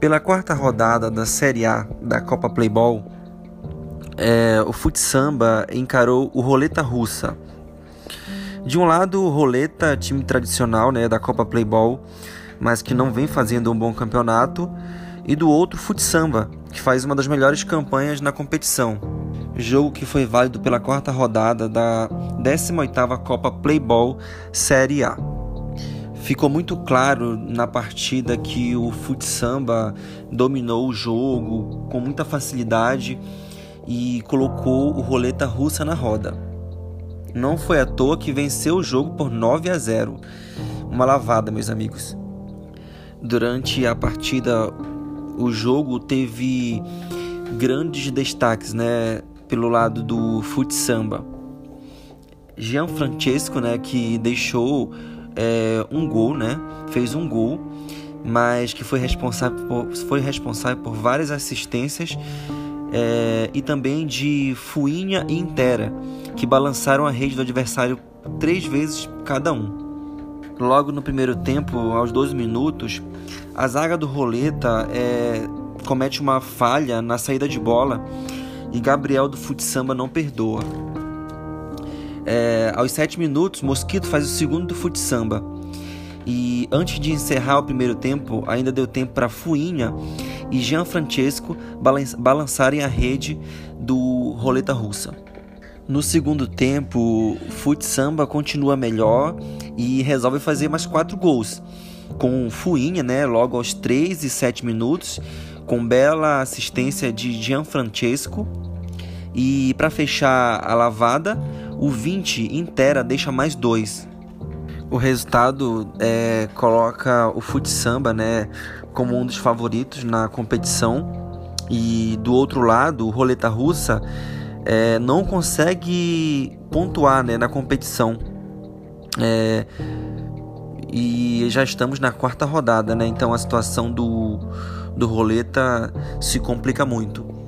Pela quarta rodada da Série A da Copa Playball, é, o Futsamba encarou o Roleta Russa. De um lado, o Roleta, time tradicional né, da Copa Playball, mas que não vem fazendo um bom campeonato, e do outro, Futsamba, que faz uma das melhores campanhas na competição. Jogo que foi válido pela quarta rodada da 18ª Copa Playball Série A. Ficou muito claro na partida que o Futsamba dominou o jogo com muita facilidade e colocou o roleta russa na roda. Não foi à toa que venceu o jogo por 9 a 0. Uma lavada, meus amigos. Durante a partida, o jogo teve grandes destaques, né, pelo lado do futsamba. Jean Francesco, né, que deixou é, um gol, né, fez um gol, mas que foi responsável por, foi responsável por várias assistências é, e também de Fuinha e Intera, que balançaram a rede do adversário três vezes cada um. Logo no primeiro tempo, aos 12 minutos, a zaga do Roleta é, comete uma falha na saída de bola e Gabriel do Futsamba não perdoa. É, aos 7 minutos, Mosquito faz o segundo do Futsamba. E antes de encerrar o primeiro tempo, ainda deu tempo para Fuinha e Jean Francesco balançarem a rede do Roleta Russa. No segundo tempo, o Futsamba continua melhor e resolve fazer mais quatro gols. Com Fuinha, né, logo aos 3 e 7 minutos, com bela assistência de Gianfrancesco. E para fechar a lavada, o 20 inteira deixa mais dois. O resultado é, coloca o Futsamba né, como um dos favoritos na competição. E do outro lado, o Roleta Russa é, não consegue pontuar né, na competição. É, e já estamos na quarta rodada, né? Então a situação do, do roleta se complica muito.